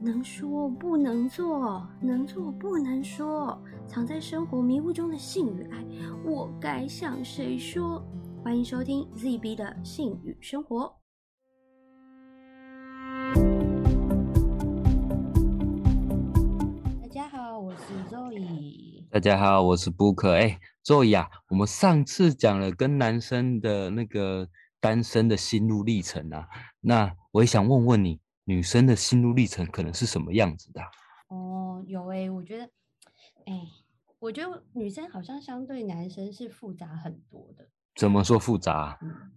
能说不能做，能做不能说，藏在生活迷雾中的性与爱，我该向谁说？欢迎收听 ZB 的性与生活。大家好，我是 Zoe。大家好，我是 Book。哎，Zoe 啊，我们上次讲了跟男生的那个单身的心路历程啊，那我也想问问你。女生的心路历程可能是什么样子的？哦，有哎，我觉得，哎，我觉得女生好像相对男生是复杂很多的。怎么说复杂？嗯，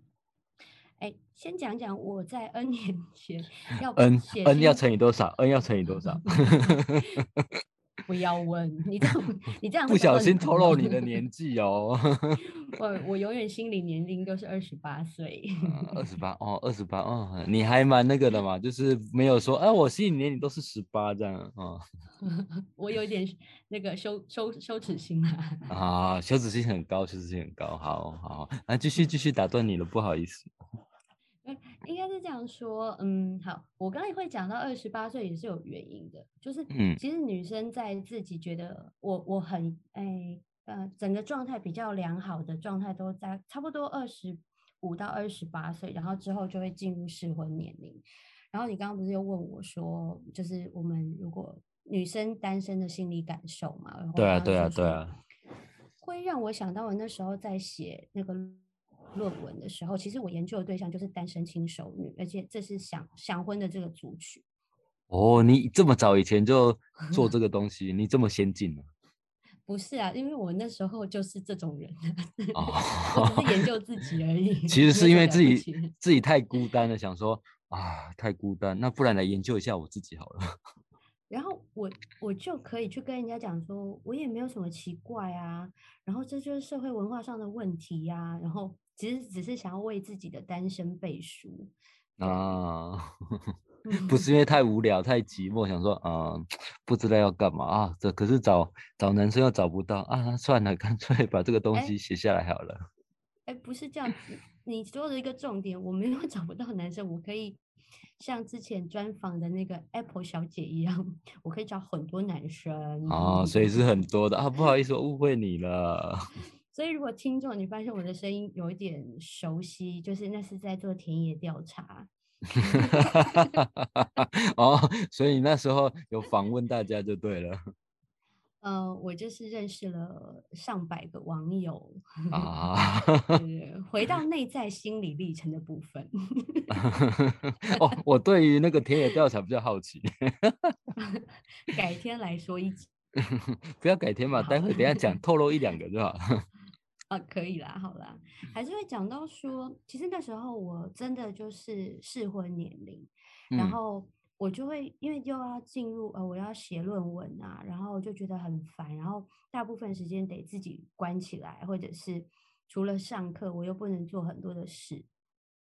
哎，先讲讲我在 N 年前 要 N N 要乘以多少？N 要乘以多少？不要问你这样，你这样 不小心透露你的年纪哦。我我永远心理年龄都是二十八岁。二十八哦，二十八哦，你还蛮那个的嘛，就是没有说哎，我心理年龄都是十八这样啊。我有点那个羞羞羞耻心啊。啊，羞耻心很高，羞耻心很高。好好，那继续继续打断你了，不好意思。应该是这样说，嗯，好，我刚才会讲到二十八岁也是有原因的，就是，嗯，其实女生在自己觉得我我很哎呃整个状态比较良好的状态都在差不多二十五到二十八岁，然后之后就会进入适婚年龄。然后你刚刚不是又问我说，就是我们如果女生单身的心理感受嘛？对啊，对啊，对啊，会让我想到我那时候在写那个。论文的时候，其实我研究的对象就是单身轻熟女，而且这是想想婚的这个族群。哦，你这么早以前就做这个 东西，你这么先进呢？不是啊，因为我那时候就是这种人，我只是研究自己而已。其实是因为自己自己太孤单了，想说啊，太孤单，那不然来研究一下我自己好了。然后我我就可以去跟人家讲说，我也没有什么奇怪啊，然后这就是社会文化上的问题呀，然后。其实只是想要为自己的单身背书啊，不是因为太无聊、太寂寞，想说啊，不知道要干嘛啊。这可是找找男生又找不到啊，算了，干脆把这个东西写下来好了。哎，不是这样，你说的一个重点，我没有找不到男生，我可以像之前专访的那个 Apple 小姐一样，我可以找很多男生啊，所以是很多的啊。不好意思，我误会你了。所以，如果听众你发现我的声音有一点熟悉，就是那是在做田野调查。哦，所以那时候有访问大家就对了。呃，我就是认识了上百个网友啊。对，回到内在心理历程的部分。哦，我对于那个田野调查比较好奇。改天来说一集。不要改天嘛，待会等下讲透露一两个就好。啊，可以啦，好啦，还是会讲到说，其实那时候我真的就是适婚年龄，然后我就会因为又要进入呃，我要写论文啊，然后就觉得很烦，然后大部分时间得自己关起来，或者是除了上课，我又不能做很多的事，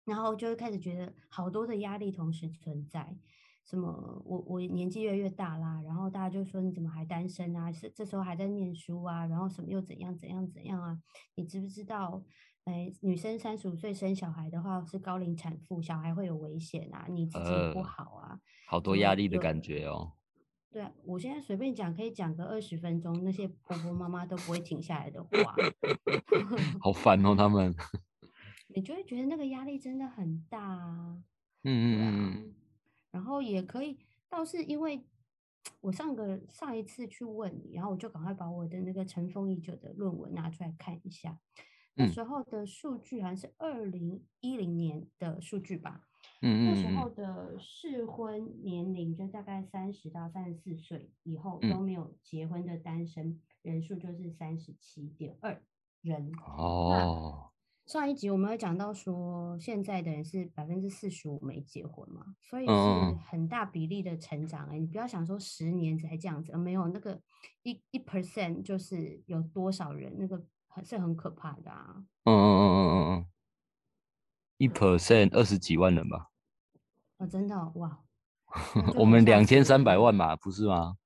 然后就会开始觉得好多的压力同时存在。什么？我我年纪越来越大啦，然后大家就说你怎么还单身啊？是这时候还在念书啊？然后什么又怎样怎样怎样啊？你知不知道？哎，女生三十五岁生小孩的话是高龄产妇，小孩会有危险啊，你自己不好啊，好多压力的感觉哦。对啊，我现在随便讲可以讲个二十分钟，那些婆婆妈妈都不会停下来的话。好烦哦，他们。你就会觉得那个压力真的很大啊。嗯嗯嗯嗯。然后也可以，倒是因为我上个上一次去问你，然后我就赶快把我的那个尘封已久的论文拿出来看一下。那时候的数据好像是二零一零年的数据吧。嗯嗯。那时候的适婚年龄就大概三十到三十四岁以后都没有结婚的单身人数就是三十七点二人。哦。上一集我们有讲到说，现在的人是百分之四十五没结婚嘛，所以是很大比例的成长哎，你不要想说十年才这样子，没有那个一一 percent 就是有多少人，那个是很可怕的啊。嗯嗯嗯嗯嗯嗯，一 percent 二十几万人吧？哦，真的哇！我们两千三百万嘛，不是吗？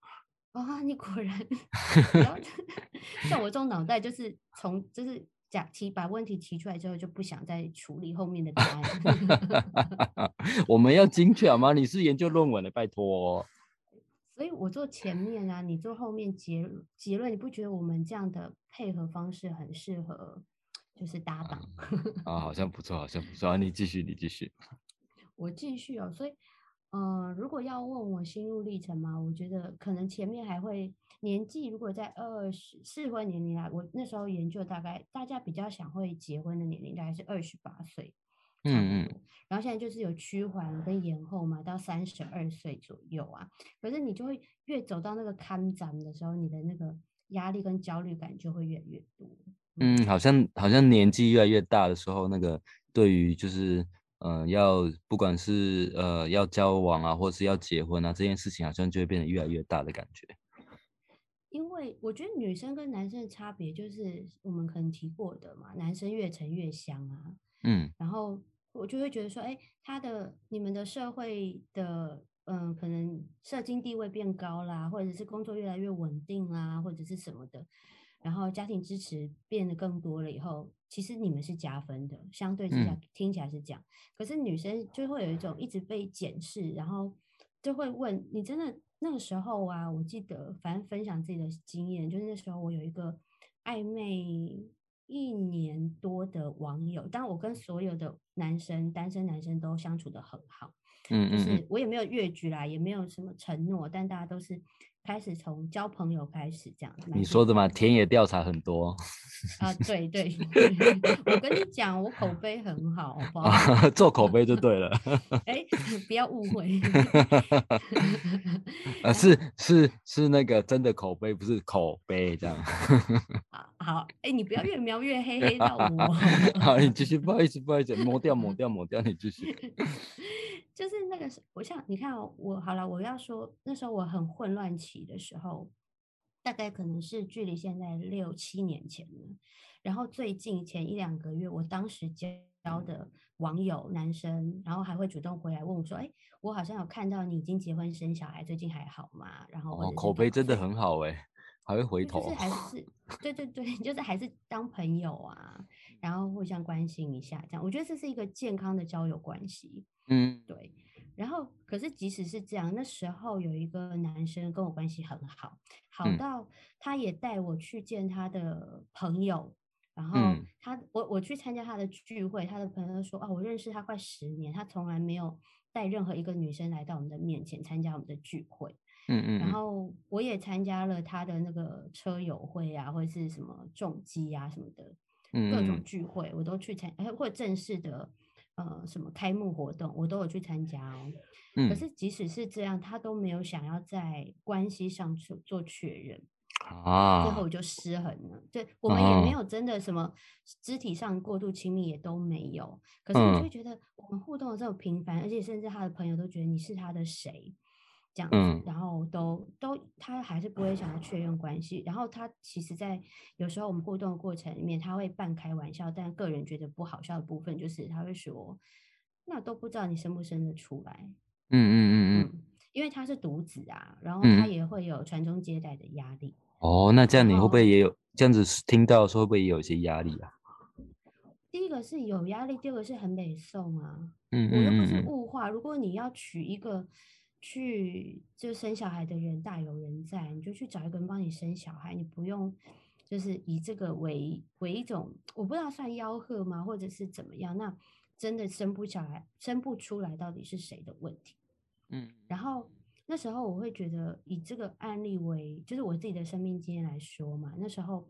啊，你果然 像我这种脑袋就是从就是。讲提把问题提出来之后，就不想再处理后面的答案。我们要精确好吗？你是研究论文的，拜托。所以我做前面啊，你做后面结结论，你不觉得我们这样的配合方式很适合，就是搭档？啊，好像不错，好像不错。你继续，你继续。我继续哦，所以，呃，如果要问我心路历程嘛，我觉得可能前面还会年纪，如果在二十适婚年龄来，我那时候研究大概大家比较想会结婚的年龄大概是二十八岁，嗯嗯，然后现在就是有趋缓跟延后嘛，到三十二岁左右啊，可是你就会越走到那个看展的时候，你的那个压力跟焦虑感就会越来越多。嗯，好像好像年纪越来越大的时候，那个对于就是。嗯，要不管是呃要交往啊，或是要结婚啊，这件事情好像就会变得越来越大的感觉。因为我觉得女生跟男生的差别就是我们可能提过的嘛，男生越沉越香啊。嗯。然后我就会觉得说，哎，他的你们的社会的嗯，可能社经地位变高啦，或者是工作越来越稳定啦，或者是什么的。然后家庭支持变得更多了以后，其实你们是加分的，相对之下听起来是这样。可是女生就会有一种一直被检视，然后就会问你真的那个时候啊，我记得反正分享自己的经验，就是那时候我有一个暧昧一年多的网友，但我跟所有的男生单身男生都相处的很好，嗯，就是我也没有越矩啦，也没有什么承诺，但大家都是。开始从交朋友开始这样，你说的嘛？田野调查很多啊，对对，我跟你讲，我口碑很好，好不好？做口碑就对了。哎，不要误会。啊，是是是那个真的口碑，不是口碑这样。好，好，哎，你不要越描越黑，黑到我。好，你继续，不好意思，不好意思，抹掉，抹掉，抹掉，你继续。就是那个，我像你看，我好了，我要说那时候我很混乱期的时候，大概可能是距离现在六七年前了。然后最近前一两个月，我当时交的网友男生，然后还会主动回来问我说：“哎，我好像有看到你已经结婚生小孩，最近还好吗？”然后哦，口碑真的很好哎，还会回头，就是还 是对对对，就是还是当朋友啊，然后互相关心一下，这样我觉得这是一个健康的交友关系。嗯，对。然后，可是即使是这样，那时候有一个男生跟我关系很好，好到他也带我去见他的朋友。然后他，我我去参加他的聚会，他的朋友说：“哦，我认识他快十年，他从来没有带任何一个女生来到我们的面前参加我们的聚会。”嗯嗯。然后我也参加了他的那个车友会啊，或者是什么重机啊什么的各种聚会，我都去参，或者正式的。呃，什么开幕活动我都有去参加哦。嗯，可是即使是这样，他都没有想要在关系上去做确认啊。最后我就失衡了。对我们也没有真的什么肢体上过度亲密，也都没有。可是我就会觉得我们互动的这么频繁，而且甚至他的朋友都觉得你是他的谁。这样子，然后都都，他还是不会想要确认关系。然后他其实，在有时候我们互动的过程里面，他会半开玩笑，但个人觉得不好笑的部分，就是他会说：“那都不知道你生不生得出来。”嗯嗯嗯嗯，因为他是独子啊，然后他也会有传宗接代的压力。哦，那这样你会不会也有这样子听到说会不会也有一些压力啊？第一个是有压力，第二个是很美送啊。嗯嗯嗯，我又不是物化，如果你要娶一个。去就生小孩的人大有人在，你就去找一个人帮你生小孩，你不用就是以这个为为一种，我不知道算吆喝吗，或者是怎么样？那真的生不小孩，生不出来，到底是谁的问题？嗯，然后那时候我会觉得以这个案例为，就是我自己的生命经验来说嘛，那时候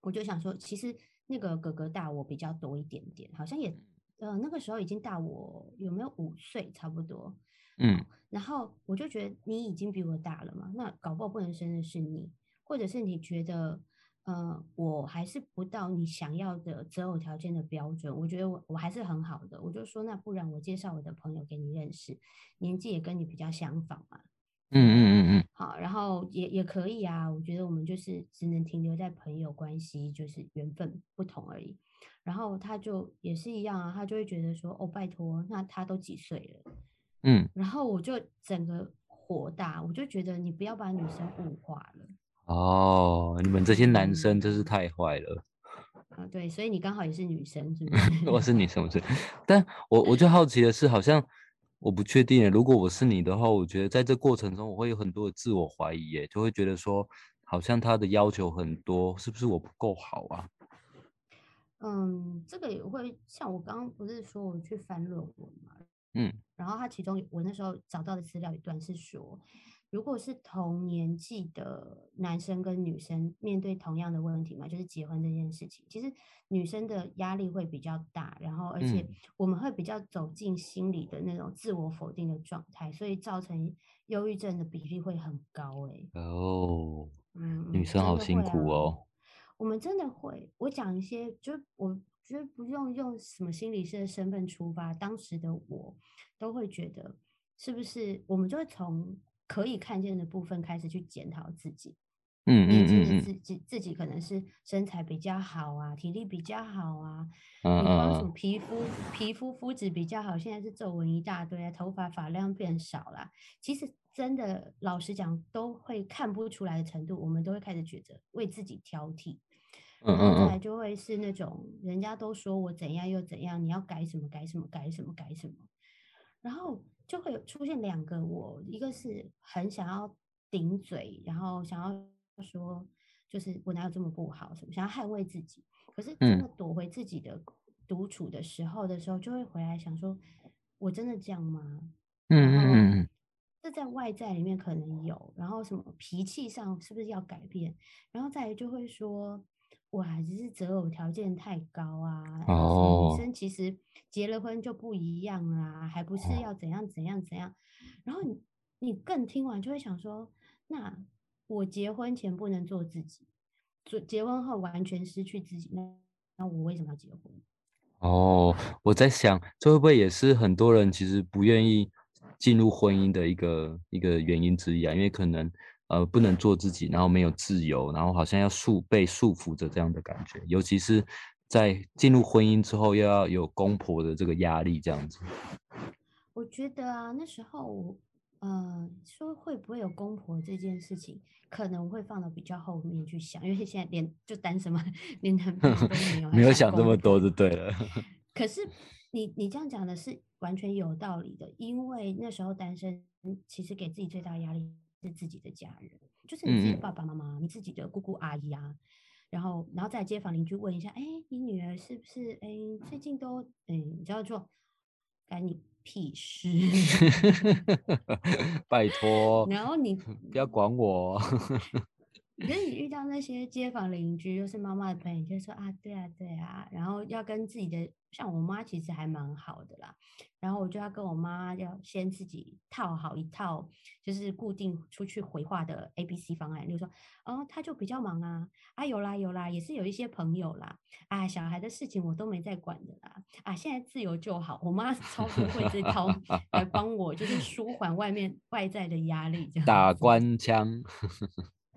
我就想说，其实那个哥哥大我比较多一点点，好像也呃那个时候已经大我有没有五岁差不多。嗯，然后我就觉得你已经比我大了嘛，那搞不好不能生的是你，或者是你觉得，呃，我还是不到你想要的择偶条件的标准，我觉得我我还是很好的，我就说那不然我介绍我的朋友给你认识，年纪也跟你比较相仿嘛。嗯嗯嗯嗯，好，然后也也可以啊，我觉得我们就是只能停留在朋友关系，就是缘分不同而已。然后他就也是一样啊，他就会觉得说，哦，拜托，那他都几岁了？嗯，然后我就整个火大，我就觉得你不要把女生物化了。哦，你们这些男生真是太坏了。啊，对，所以你刚好也是女生，是不是？我是女生，我是。但我我就好奇的是，好像我不确定。如果我是你的话，我觉得在这过程中我会有很多的自我怀疑，耶，就会觉得说，好像他的要求很多，是不是我不够好啊？嗯，这个也会像我刚刚不是说我去翻论文嘛，嗯，然后他其中我那时候找到的资料一段是说。如果是同年纪的男生跟女生面对同样的问题嘛，就是结婚这件事情，其实女生的压力会比较大，然后而且我们会比较走进心理的那种自我否定的状态，所以造成忧郁症的比例会很高。哎，哦，嗯，女生好辛苦哦。我们真的会，我讲一些，就我觉得不用用什么心理师的身份出发，当时的我都会觉得，是不是我们就会从。可以看见的部分，开始去检讨自己。嗯嗯嗯嗯，自己自己可能是身材比较好啊，体力比较好啊。嗯光什么皮肤皮肤肤质比较好，现在是皱纹一大堆啊，头发发量变少了。其实真的，老实讲，都会看不出来的程度，我们都会开始觉得为自己挑剔。嗯嗯再来就会是那种人家都说我怎样又怎样，你要改什么改什么改什么改什么，然后。就会有出现两个我，一个是很想要顶嘴，然后想要说，就是我哪有这么不好，什么想要捍卫自己，可是真的躲回自己的独处的时候的时候，就会回来想说，我真的这样吗？嗯嗯嗯，这在外在里面可能有，然后什么脾气上是不是要改变？然后再来就会说。哇，只是择偶条件太高啊！女生其实结了婚就不一样啦，还不是要怎样怎样怎样？然后你你更听完就会想说，那我结婚前不能做自己，结结婚后完全失去自己，那那我为什么要结婚？哦，我在想，这会不会也是很多人其实不愿意进入婚姻的一个一个原因之一啊？因为可能。呃，不能做自己，然后没有自由，然后好像要束被束缚着这样的感觉，尤其是在进入婚姻之后，又要有公婆的这个压力，这样子。我觉得啊，那时候，呃，说会不会有公婆这件事情，可能会放到比较后面去想，因为现在连就单身嘛，连男朋友都没有，没有想这么多就对了。可是你你这样讲的是完全有道理的，因为那时候单身，其实给自己最大压力。是自己的家人，就是你自己的爸爸妈妈，你自己的姑姑阿姨啊，然后，然后在街坊邻居问一下，哎，你女儿是不是？哎，最近都，哎，你知道做，干你屁事，拜托，然后你不要管我。可是你遇到那些街坊邻居，又是妈妈的朋友，就说啊，对啊，对啊，然后要跟自己的，像我妈其实还蛮好的啦，然后我就要跟我妈要先自己套好一套，就是固定出去回话的 A、B、C 方案，就说哦，他就比较忙啊，啊有啦有啦，也是有一些朋友啦，啊小孩的事情我都没在管的啦，啊现在自由就好，我妈 超不会这套来帮我，就是舒缓外面外在的压力，这样打官腔。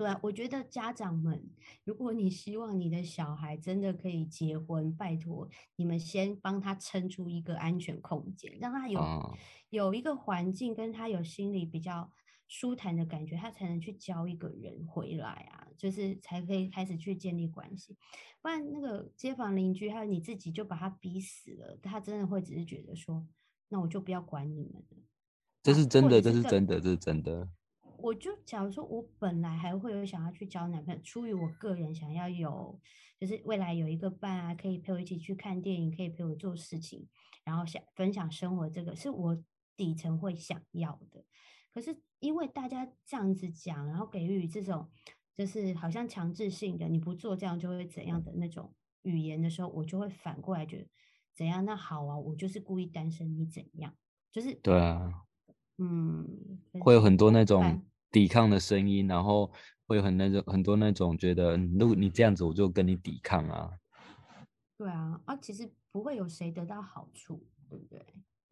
对啊，我觉得家长们，如果你希望你的小孩真的可以结婚，拜托你们先帮他撑出一个安全空间，让他有有一个环境，跟他有心里比较舒坦的感觉，他才能去交一个人回来啊，就是才可以开始去建立关系。不然那个街坊邻居还有你自己就把他逼死了，他真的会只是觉得说，那我就不要管你们了。这是真的，这是真的，这是真的。我就假如说，我本来还会有想要去交男朋友，出于我个人想要有，就是未来有一个伴啊，可以陪我一起去看电影，可以陪我做事情，然后想分享生活，这个是我底层会想要的。可是因为大家这样子讲，然后给予这种就是好像强制性的，你不做这样就会怎样的那种语言的时候，我就会反过来觉得怎样？那好啊，我就是故意单身，你怎样？就是对啊，嗯，会有很多那种。抵抗的声音，然后会有很那种很多那种觉得，如果你这样子，我就跟你抵抗啊。对啊，啊，其实不会有谁得到好处，对不对？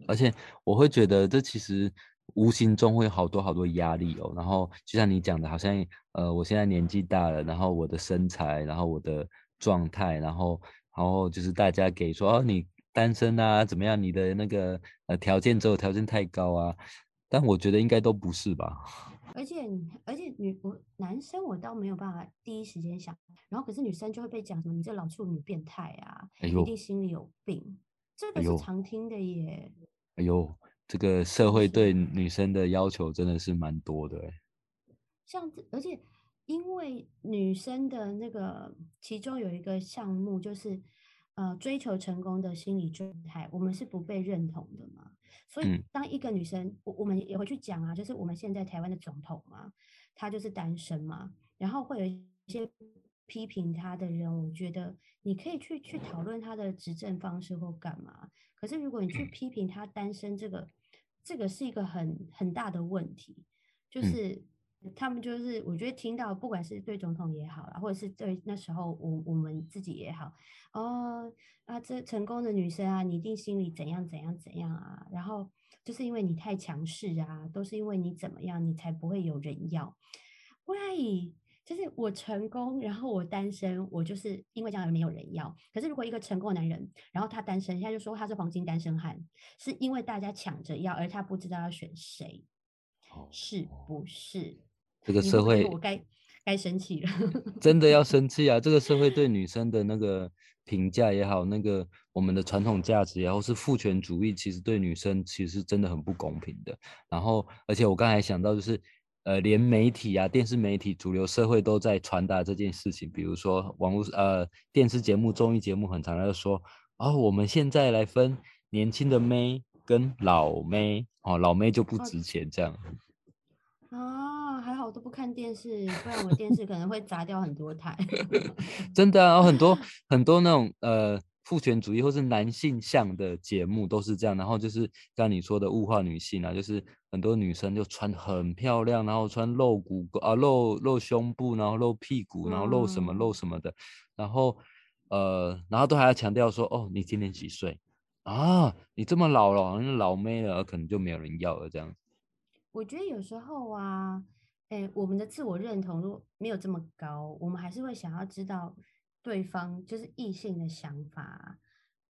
而且我会觉得，这其实无形中会有好多好多压力哦。然后就像你讲的，好像呃，我现在年纪大了，然后我的身材，然后我的状态，然后然后就是大家给说哦，你单身啊，怎么样？你的那个呃条件，择偶条件太高啊。但我觉得应该都不是吧。而且而且女我男生我倒没有办法第一时间想，然后可是女生就会被讲什么你这老处女变态啊，一定心里有病，这个是常听的耶。哎呦，这个社会对女生的要求真的是蛮多的，像这，而且因为女生的那个其中有一个项目就是，呃，追求成功的心理状态，我们是不被认同的嘛。所以当一个女生，我我们也会去讲啊，就是我们现在台湾的总统嘛，他就是单身嘛，然后会有一些批评他的人，我觉得你可以去去讨论他的执政方式或干嘛。可是如果你去批评他单身这个，这个是一个很很大的问题，就是他们就是我觉得听到，不管是对总统也好啦，或者是对那时候我我们自己也好，哦啊，这成功的女生啊，你一定心里怎样怎样怎样啊，然后就是因为你太强势啊，都是因为你怎么样，你才不会有人要，Why？就是我成功，然后我单身，我就是因为将来没有人要。可是如果一个成功的男人，然后他单身，现在就说他是黄金单身汉，是因为大家抢着要，而他不知道要选谁，是不是？这个社会，我该该生气了，真的要生气啊！这个社会对女生的那个评价也好，那个我们的传统价值也好，是父权主义，其实对女生其实真的很不公平的。然后，而且我刚才想到就是。呃，连媒体啊、电视媒体、主流社会都在传达这件事情。比如说，网络呃电视节目、综艺节目很常在说，哦，我们现在来分年轻的妹跟老妹，哦，老妹就不值钱这样。啊，还好我都不看电视，不然我电视可能会砸掉很多台。真的啊，很多很多那种呃。父权主义或是男性向的节目都是这样，然后就是像你说的物化女性啊，就是很多女生就穿很漂亮，然后穿露骨啊露露胸部，然后露屁股，然后露什么露什么的，然后呃，然后都还要强调说哦，你今年几岁啊？你这么老了，好像老妹了，可能就没有人要了这样。我觉得有时候啊，哎，我们的自我认同如果没有这么高，我们还是会想要知道。对方就是异性的想法，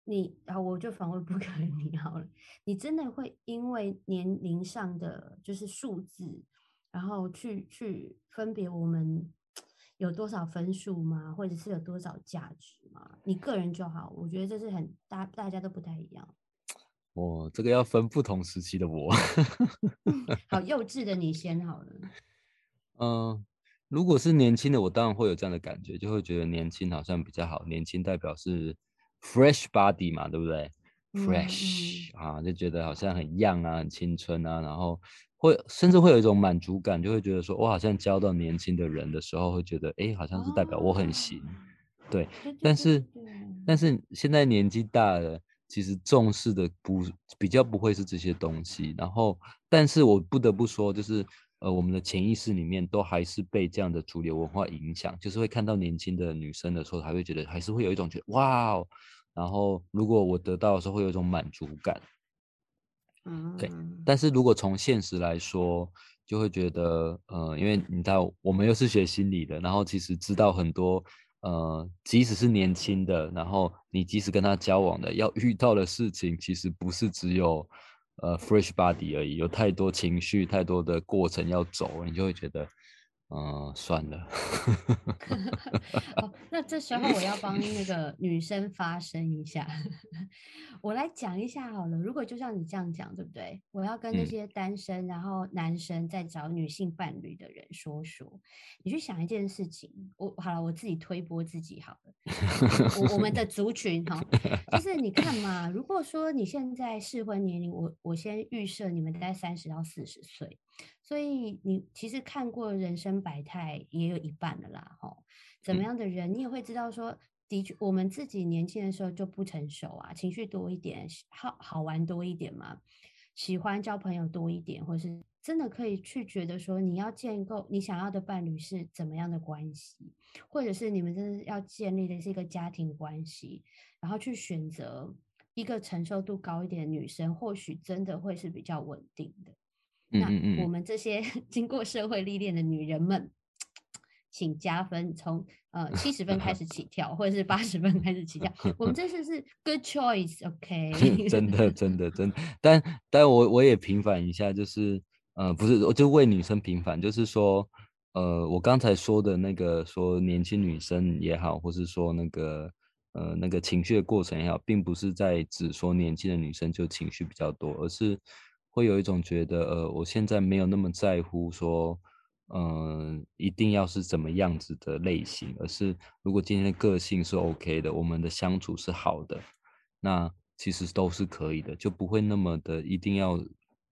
你然后我就反问不可能你好了，你真的会因为年龄上的就是数字，然后去去分别我们有多少分数吗？或者是有多少价值吗？你个人就好，我觉得这是很大，大家都不太一样。哦，这个要分不同时期的我。好幼稚的你先好了。嗯。如果是年轻的，我当然会有这样的感觉，就会觉得年轻好像比较好。年轻代表是 fresh body 嘛，对不对？fresh 啊，就觉得好像很 young 啊，很青春啊，然后会甚至会有一种满足感，就会觉得说，我好像交到年轻的人的时候，会觉得，哎，好像是代表我很行。对，但是但是现在年纪大了，其实重视的不比较不会是这些东西。然后，但是我不得不说，就是。呃，我们的潜意识里面都还是被这样的主流文化影响，就是会看到年轻的女生的时候，还会觉得还是会有一种觉得哇哦，然后如果我得到的时候，会有一种满足感。嗯，对。但是如果从现实来说，就会觉得，呃，因为你知道，我们又是学心理的，然后其实知道很多，呃，即使是年轻的，然后你即使跟他交往的，要遇到的事情，其实不是只有。呃，fresh body 而已，有太多情绪，太多的过程要走，你就会觉得。嗯，算了。哦，那这时候我要帮那个女生发声一下，我来讲一下好了。如果就像你这样讲，对不对？我要跟那些单身然后男生在找女性伴侣的人说说，你去想一件事情。我好了，我自己推波自己好了。我我们的 族群哈，就是你看嘛，如果说你现在适婚年龄，我我先预设你们在三十到四十岁。所以你其实看过人生百态也有一半的啦，吼，怎么样的人你也会知道说，的确我们自己年轻的时候就不成熟啊，情绪多一点，好好玩多一点嘛，喜欢交朋友多一点，或是真的可以去觉得说你要建构你想要的伴侣是怎么样的关系，或者是你们真的要建立的是一个家庭关系，然后去选择一个承受度高一点的女生，或许真的会是比较稳定的。那我们这些 经过社会历练的女人们，请加分，从呃七十分开始起跳，或者是八十分开始起跳。我们这次是 good choice，OK？真的，真的，真。但但我我也平反一下，就是呃，不是，我就为女生平反，就是说，呃，我刚才说的那个说年轻女生也好，或是说那个呃那个情绪的过程也好，并不是在只说年轻的女生就情绪比较多，而是。会有一种觉得，呃，我现在没有那么在乎说，嗯，一定要是怎么样子的类型，而是如果今天的个性是 OK 的，我们的相处是好的，那其实都是可以的，就不会那么的一定要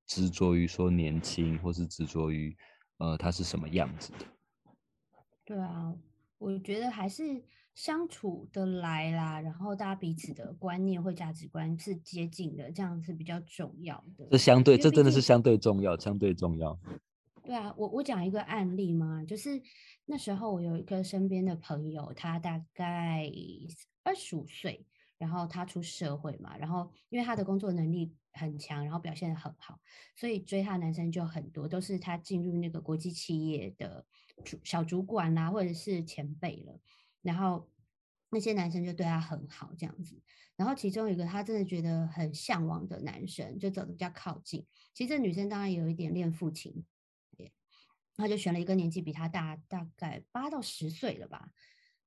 执着于说年轻，或是执着于，呃，他是什么样子的。对啊，我觉得还是。相处的来啦，然后大家彼此的观念或价值观是接近的，这样是比较重要的。这相对，这真的是相对重要，相对重要。对啊，我我讲一个案例嘛，就是那时候我有一个身边的朋友，他大概二十五岁，然后他出社会嘛，然后因为他的工作能力很强，然后表现的很好，所以追他男生就很多，都是他进入那个国际企业的主小主管啦，或者是前辈了。然后那些男生就对他很好，这样子。然后其中一个他真的觉得很向往的男生，就走的比较靠近。其实这女生当然有一点恋父情，他就选了一个年纪比他大大概八到十岁了吧。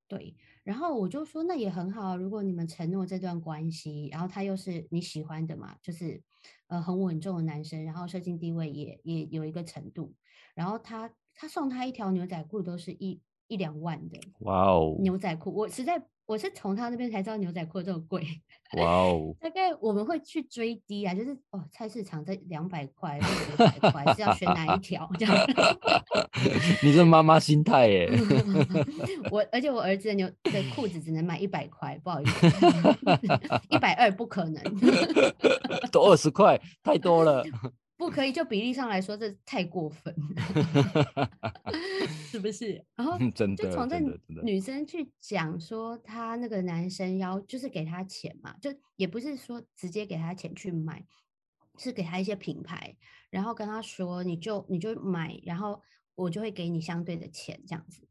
对，然后我就说那也很好，如果你们承诺这段关系，然后他又是你喜欢的嘛，就是呃很稳重的男生，然后社经地位也也有一个程度，然后他他送他一条牛仔裤都是一。一两万的哇哦牛仔裤，我实在我是从他那边才知道牛仔裤这么贵哇哦，大概我们会去追低啊，就是哦菜市场在两百块或者百块是要选哪一条这样？你这妈妈心态耶！我而且我儿子的牛的裤子只能买一百块，不好意思，一百二不可能，都二十块太多了。不可以，就比例上来说，这太过分，是不是？然后就从这女生去讲说，她那个男生要就是给她钱嘛，就也不是说直接给她钱去买，是给她一些品牌，然后跟她说，你就你就买，然后我就会给你相对的钱，这样子。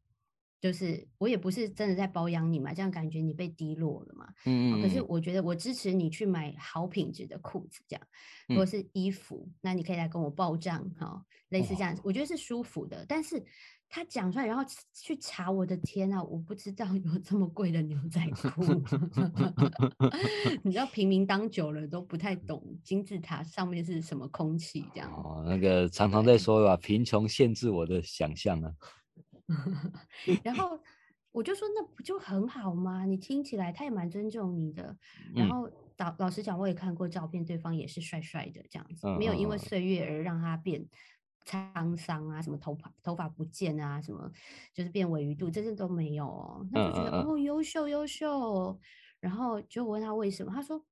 就是我也不是真的在包养你嘛，这样感觉你被低落了嘛。嗯嗯。可是我觉得我支持你去买好品质的裤子，这样，或者是衣服，那你可以来跟我报账哈，类似这样，我觉得是舒服的。但是他讲出来，然后去查，我的天啊，我不知道有这么贵的牛仔裤。你知道平民当久了都不太懂金字塔上面是什么空气这样。哦，那个常常在说吧，贫穷限制我的想象啊。然后我就说，那不就很好吗？你听起来他也蛮尊重你的。然后老老实讲，我也看过照片，对方也是帅帅的这样子，没有因为岁月而让他变沧桑啊，什么头发头发不见啊，什么就是变尾鱼肚，这些都没有哦。那就觉得哦，优秀优秀。然后就问他为什么，他说，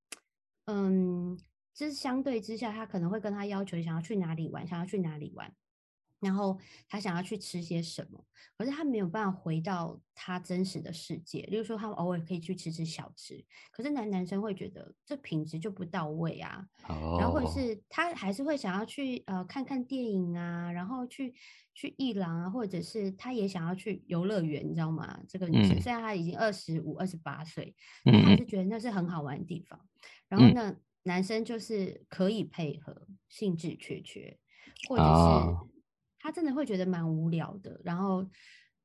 嗯，就是相对之下，他可能会跟他要求想要去哪里玩，想要去哪里玩。然后他想要去吃些什么，可是他没有办法回到他真实的世界。例如说，他偶尔可以去吃吃小吃，可是男男生会觉得这品质就不到位啊。然后或者是他还是会想要去呃看看电影啊，然后去去艺廊啊，或者是他也想要去游乐园，你知道吗？这个女生虽然她已经二十五、二十八岁，但还是觉得那是很好玩的地方。然后呢，男生就是可以配合，兴致缺缺，或者是。他真的会觉得蛮无聊的，然后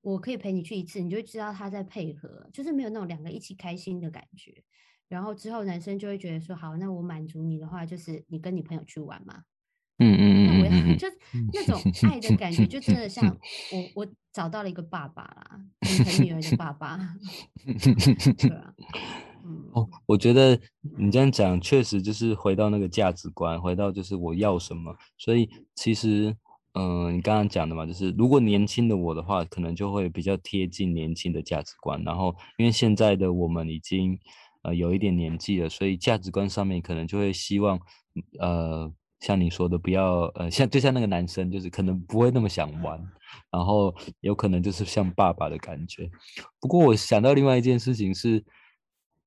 我可以陪你去一次，你就知道他在配合，就是没有那种两个一起开心的感觉。然后之后男生就会觉得说，好，那我满足你的话，就是你跟你朋友去玩嘛。嗯嗯嗯，就那种爱的感觉，就真的像我我找到了一个爸爸啦，很女儿的爸爸。对啊，嗯哦，我觉得你这样讲确实就是回到那个价值观，回到就是我要什么，所以其实。嗯，你刚刚讲的嘛，就是如果年轻的我的话，可能就会比较贴近年轻的价值观。然后，因为现在的我们已经呃有一点年纪了，所以价值观上面可能就会希望，呃，像你说的，不要呃像就像那个男生，就是可能不会那么想玩，然后有可能就是像爸爸的感觉。不过我想到另外一件事情是，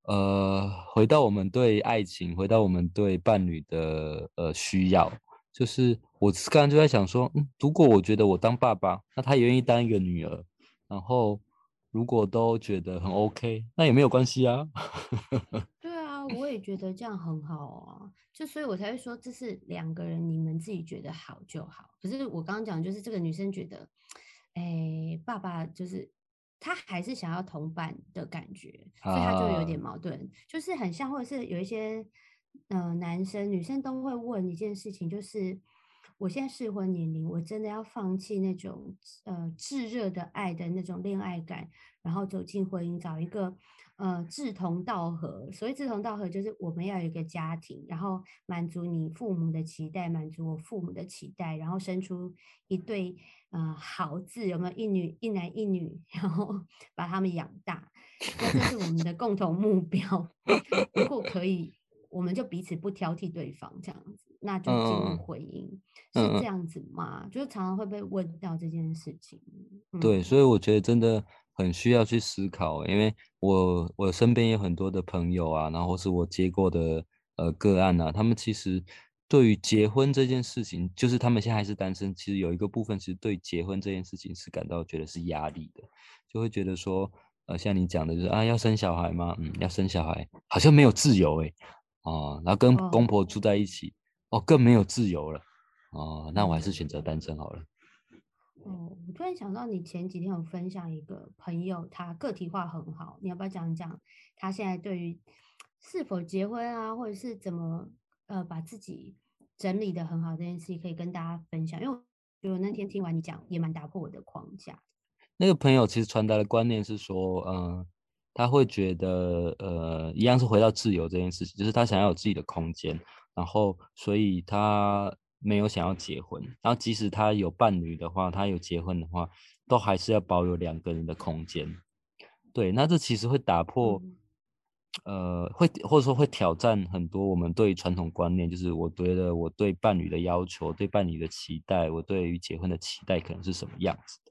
呃，回到我们对爱情，回到我们对伴侣的呃需要。就是我刚刚就在想说，嗯，如果我觉得我当爸爸，那他也愿意当一个女儿，然后如果都觉得很 OK，那也没有关系啊。对啊，我也觉得这样很好啊，就所以我才会说这是两个人你们自己觉得好就好。可是我刚刚讲就是这个女生觉得，哎，爸爸就是他还是想要同伴的感觉，所以他就有点矛盾，就是很像或者是有一些。呃男生女生都会问一件事情，就是我现在适婚年龄，我真的要放弃那种呃炙热的爱的那种恋爱感，然后走进婚姻，找一个。呃，志同道合。所谓志同道合，就是我们要有一个家庭，然后满足你父母的期待，满足我父母的期待，然后生出一对呃好字，有没有一女一男一女，然后把他们养大，那这是我们的共同目标。如果可以，我们就彼此不挑剔对方，这样子，那就进入婚姻，是这样子吗？就是常常会被问到这件事情。对，所以我觉得真的。很需要去思考，因为我我身边有很多的朋友啊，然后是我接过的呃个案啊，他们其实对于结婚这件事情，就是他们现在还是单身，其实有一个部分其实对结婚这件事情是感到觉得是压力的，就会觉得说，呃，像你讲的就是啊，要生小孩吗？嗯，要生小孩，好像没有自由哎，哦，然后跟公婆住在一起，哦，更没有自由了，哦，那我还是选择单身好了。哦，我突然想到，你前几天有分享一个朋友，他个体化很好，你要不要讲讲他现在对于是否结婚啊，或者是怎么呃把自己整理的很好这件事，可以跟大家分享？因为我那天听完你讲，也蛮打破我的框架。那个朋友其实传达的观念是说，嗯，他会觉得呃，一样是回到自由这件事情，就是他想要有自己的空间，然后所以他。没有想要结婚，然后即使他有伴侣的话，他有结婚的话，都还是要保有两个人的空间。对，那这其实会打破，呃，会或者说会挑战很多我们对传统观念，就是我觉得我对伴侣的要求、对伴侣的期待、我对于结婚的期待可能是什么样子的。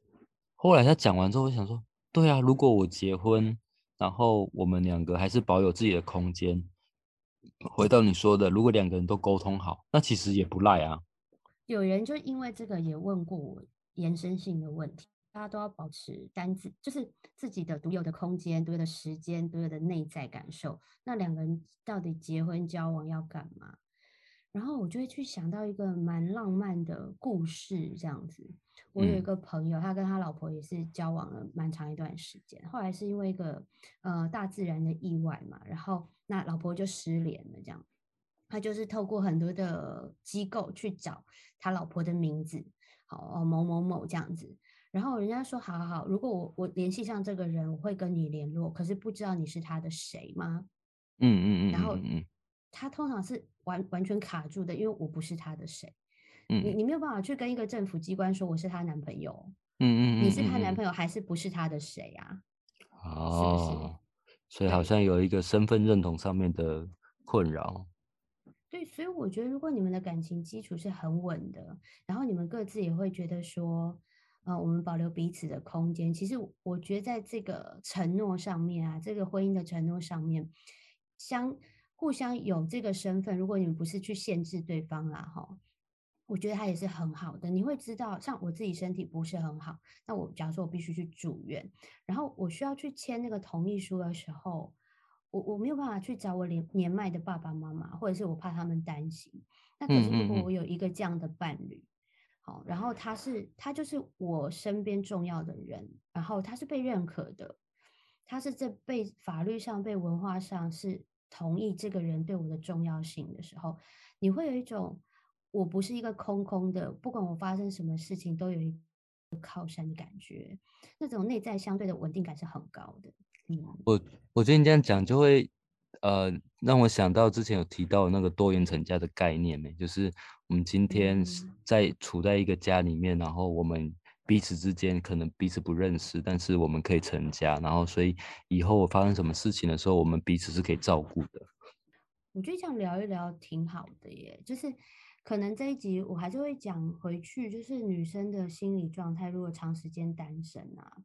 后来他讲完之后，我想说，对啊，如果我结婚，然后我们两个还是保有自己的空间。回到你说的，如果两个人都沟通好，那其实也不赖啊。有人就因为这个也问过我延伸性的问题，大家都要保持单自，就是自己的独有的空间、独有的时间、独有的内在感受。那两个人到底结婚交往要干嘛？然后我就会去想到一个蛮浪漫的故事，这样子。我有一个朋友，他跟他老婆也是交往了蛮长一段时间，后来是因为一个呃大自然的意外嘛，然后那老婆就失联了，这样。他就是透过很多的机构去找他老婆的名字，好某某某这样子。然后人家说好好好，如果我我联系上这个人，我会跟你联络，可是不知道你是他的谁吗？嗯嗯嗯。然后他通常是完完全卡住的，因为我不是他的谁。你你没有办法去跟一个政府机关说我是她男朋友，嗯嗯，你是她男朋友还是不是她的谁啊？哦，所以好像有一个身份认同上面的困扰。对，所以我觉得如果你们的感情基础是很稳的，然后你们各自也会觉得说，呃，我们保留彼此的空间。其实我觉得在这个承诺上面啊，这个婚姻的承诺上面，相互相有这个身份，如果你们不是去限制对方啦，哈。我觉得他也是很好的。你会知道，像我自己身体不是很好，那我假如说我必须去住院，然后我需要去签那个同意书的时候，我我没有办法去找我年年迈的爸爸妈妈，或者是我怕他们担心。那可是如果我有一个这样的伴侣，好，然后他是他就是我身边重要的人，然后他是被认可的，他是这被法律上、被文化上是同意这个人对我的重要性的时候，你会有一种。我不是一个空空的，不管我发生什么事情，都有一个靠山的感觉，那种内在相对的稳定感是很高的。嗯，我我觉得你这样讲就会，呃，让我想到之前有提到那个多元成家的概念呢，就是我们今天在处在一个家里面，然后我们彼此之间可能彼此不认识，但是我们可以成家，然后所以以后我发生什么事情的时候，我们彼此是可以照顾的。我觉得这样聊一聊挺好的耶，就是。可能这一集我还是会讲回去，就是女生的心理状态，如果长时间单身啊，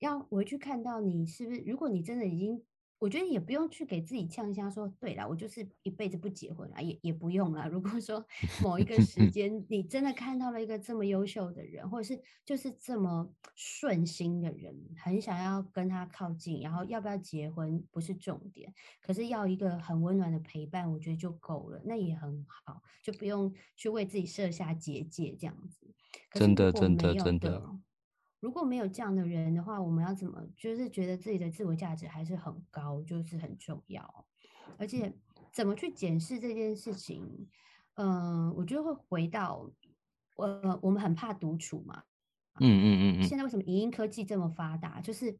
要回去看到你是不是，如果你真的已经。我觉得也不用去给自己呛一下，说对了，我就是一辈子不结婚了，也也不用了。如果说某一个时 间你真的看到了一个这么优秀的人，或者是就是这么顺心的人，很想要跟他靠近，然后要不要结婚不是重点，可是要一个很温暖的陪伴，我觉得就够了，那也很好，就不用去为自己设下结界这样子。真的，真的，真的。如果没有这样的人的话，我们要怎么就是觉得自己的自我价值还是很高，就是很重要。而且怎么去检视这件事情？嗯，我觉得会回到，呃，我们很怕独处嘛。嗯嗯嗯嗯。现在为什么影音科技这么发达？就是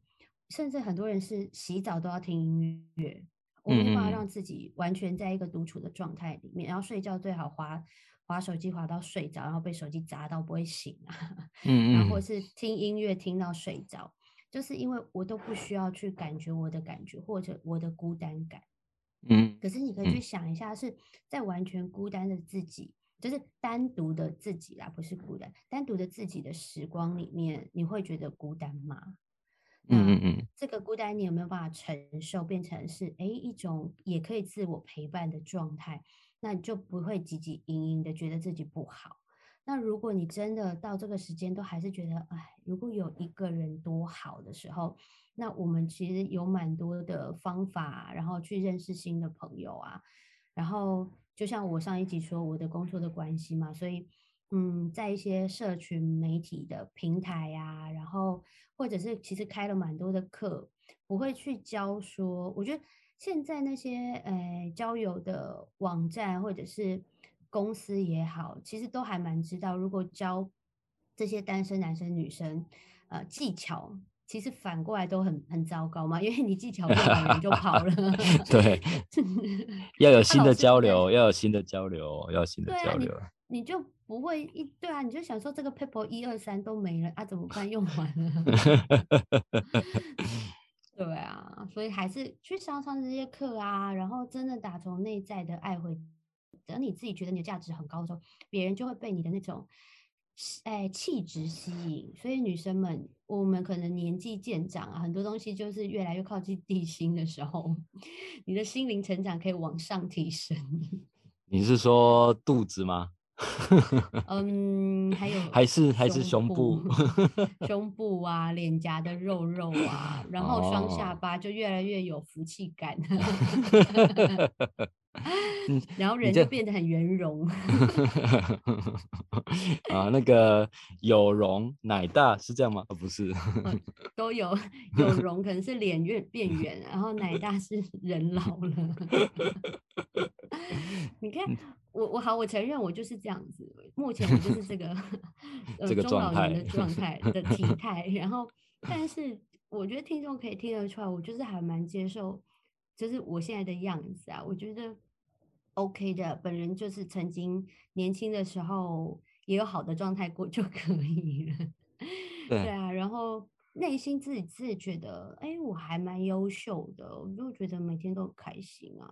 甚至很多人是洗澡都要听音乐，我们没办法让自己完全在一个独处的状态里面，然后睡觉最好滑滑手机滑到睡着，然后被手机砸到不会醒啊。嗯嗯。然后是听音乐听到睡着，就是因为我都不需要去感觉我的感觉或者我的孤单感。嗯，可是你可以去想一下，是在完全孤单的自己，就是单独的自己啦，不是孤单，单独的自己的时光里面，你会觉得孤单吗？嗯嗯嗯，这个孤单你有没有办法承受，变成是哎一种也可以自我陪伴的状态，那你就不会汲汲营营的觉得自己不好。那如果你真的到这个时间都还是觉得，哎，如果有一个人多好的时候。那我们其实有蛮多的方法，然后去认识新的朋友啊。然后就像我上一集说，我的工作的关系嘛，所以嗯，在一些社群媒体的平台呀，然后或者是其实开了蛮多的课，不会去教说，我觉得现在那些呃交友的网站或者是公司也好，其实都还蛮知道，如果教这些单身男生女生呃技巧。其实反过来都很很糟糕嘛，因为你技巧不好，人就跑了。对，要有新的交流，要有新的交流，要有新的交流。你你就不会一对啊，你就想说这个 paper 一二三都没了啊，怎么办？用完了。对啊，所以还是去上上这些课啊，然后真的打从内在的爱回，等你自己觉得你的价值很高的时候，别人就会被你的那种。哎，气质吸引，所以女生们，我们可能年纪渐长啊，很多东西就是越来越靠近地心的时候，你的心灵成长可以往上提升。你是说肚子吗？嗯，还有 还是还是胸部，胸部啊，脸颊的肉肉啊，然后双下巴就越来越有福气感。然后人就变得很圆融 啊，那个有容奶大是这样吗？不是，都有有容，可能是脸越变圆，然后奶大是人老了。你看我我好，我承认我就是这样子，目前我就是这个呃中老年的状态的体态。然后，但是我觉得听众可以听得出来，我就是还蛮接受，就是我现在的样子啊，我觉得。OK 的，本人就是曾经年轻的时候也有好的状态过就 可以了。对啊，然后内心自己自己觉得，哎，我还蛮优秀的，我就觉得每天都很开心啊。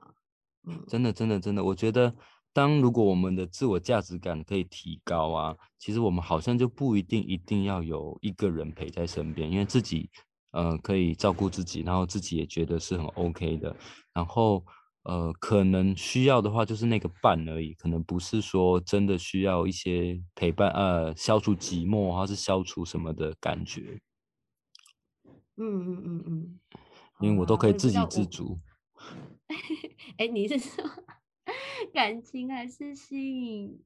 嗯，真的，真的，真的，我觉得当如果我们的自我价值感可以提高啊，其实我们好像就不一定一定要有一个人陪在身边，因为自己呃可以照顾自己，然后自己也觉得是很 OK 的，然后。呃，可能需要的话就是那个伴而已，可能不是说真的需要一些陪伴，呃，消除寂寞，或是消除什么的感觉。嗯嗯嗯嗯，因为我都可以自给自足。哎，你是说 感情还是性？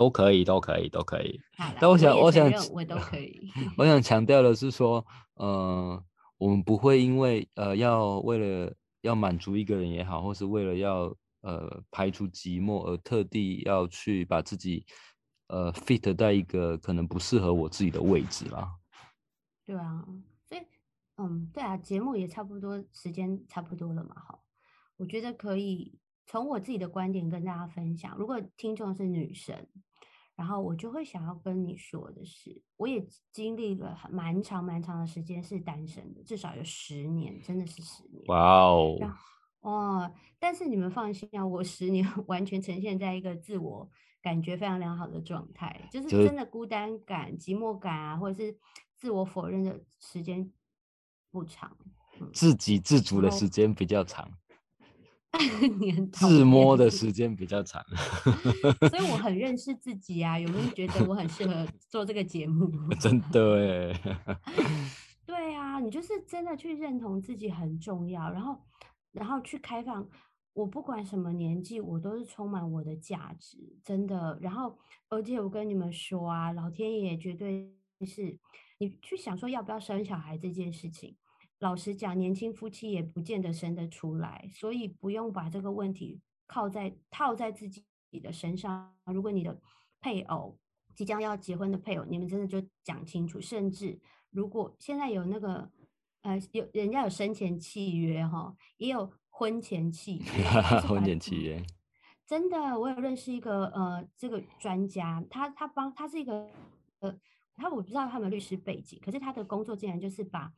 都可以，都可以，都可以。但我想，我想，我都可以。我想强调的是说，呃，我们不会因为呃要为了。要满足一个人也好，或是为了要呃排除寂寞而特地要去把自己呃 fit 在一个可能不适合我自己的位置啦。对啊，所以嗯，对啊，节目也差不多时间差不多了嘛，哈，我觉得可以从我自己的观点跟大家分享。如果听众是女生。然后我就会想要跟你说的是，我也经历了蛮长蛮长的时间是单身的，至少有十年，真的是十年。哇哦！哦，但是你们放心啊，我十年 完全呈现在一个自我感觉非常良好的状态，就是真的孤单感、寂寞感啊，或者是自我否认的时间不长，自给自足的时间比较长。自摸的时间比较长，所以我 很认识自己啊。有没有觉得我很适合做这个节目？真的哎，对啊，你就是真的去认同自己很重要，然后，然后去开放。我不管什么年纪，我都是充满我的价值，真的。然后，而且我跟你们说啊，老天爷绝对是你去想说要不要生小孩这件事情。老实讲，年轻夫妻也不见得生得出来，所以不用把这个问题靠在套在自己的身上。如果你的配偶即将要结婚的配偶，你们真的就讲清楚。甚至如果现在有那个呃有人家有生前契约哈，也有婚前契约，婚前契约。真的，我有认识一个呃这个专家，他他帮他是一个呃他我不知道他们律师背景，可是他的工作竟然就是把。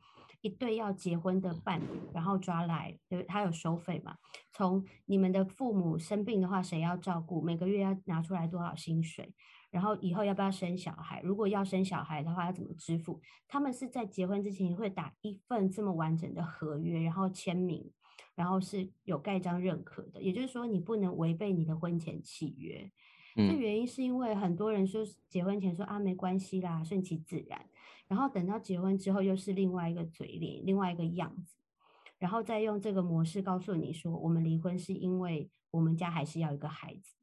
一对要结婚的伴侣，然后抓来，对，他有收费嘛？从你们的父母生病的话，谁要照顾？每个月要拿出来多少薪水？然后以后要不要生小孩？如果要生小孩的话，要怎么支付？他们是在结婚之前会打一份这么完整的合约，然后签名，然后是有盖章认可的。也就是说，你不能违背你的婚前契约。这原因是因为很多人说结婚前说啊没关系啦，顺其自然。然后等到结婚之后，又是另外一个嘴脸，另外一个样子，然后再用这个模式告诉你说，我们离婚是因为我们家还是要一个孩子。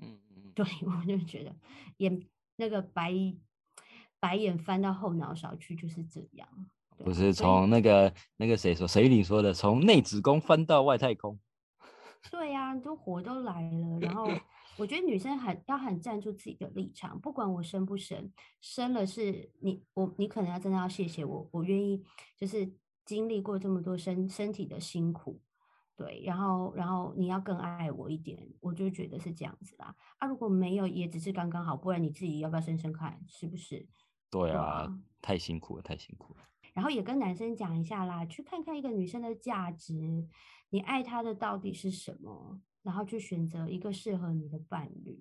嗯嗯，对，我就觉得眼那个白白眼翻到后脑勺去就是这样。不是从那个那个谁说谁你说的，从内子宫翻到外太空。对呀，都火都来了，然后。我觉得女生很要很站住自己的立场，不管我生不生，生了是你我你可能要真的要谢谢我，我愿意就是经历过这么多身身体的辛苦，对，然后然后你要更爱我一点，我就觉得是这样子啦。啊，如果没有也只是刚刚好，不然你自己要不要生生看，是不是？对啊，太辛苦了，太辛苦了。然后也跟男生讲一下啦，去看看一个女生的价值，你爱她的到底是什么？然后去选择一个适合你的伴侣，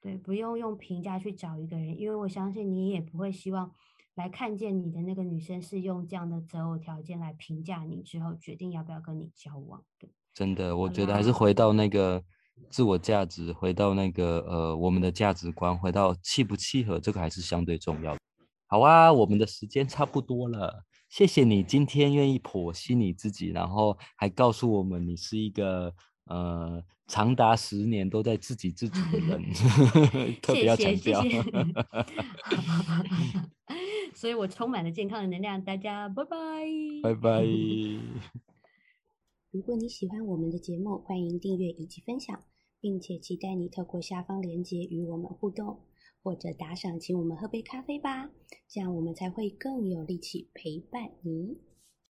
对，不用用评价去找一个人，因为我相信你也不会希望来看见你的那个女生是用这样的择偶条件来评价你之后决定要不要跟你交往的。真的，我觉得还是回到那个自我价值，回到那个呃我们的价值观，回到契不契合，这个还是相对重要的。好啊，我们的时间差不多了，谢谢你今天愿意剖析你自己，然后还告诉我们你是一个。呃，长达十年都在自给自足的人，特别要强调。所以我充满了健康的能量，大家拜拜，拜拜。如果你喜欢我们的节目，欢迎订阅以及分享，并且期待你透过下方链接与我们互动，或者打赏请我们喝杯咖啡吧，这样我们才会更有力气陪伴你。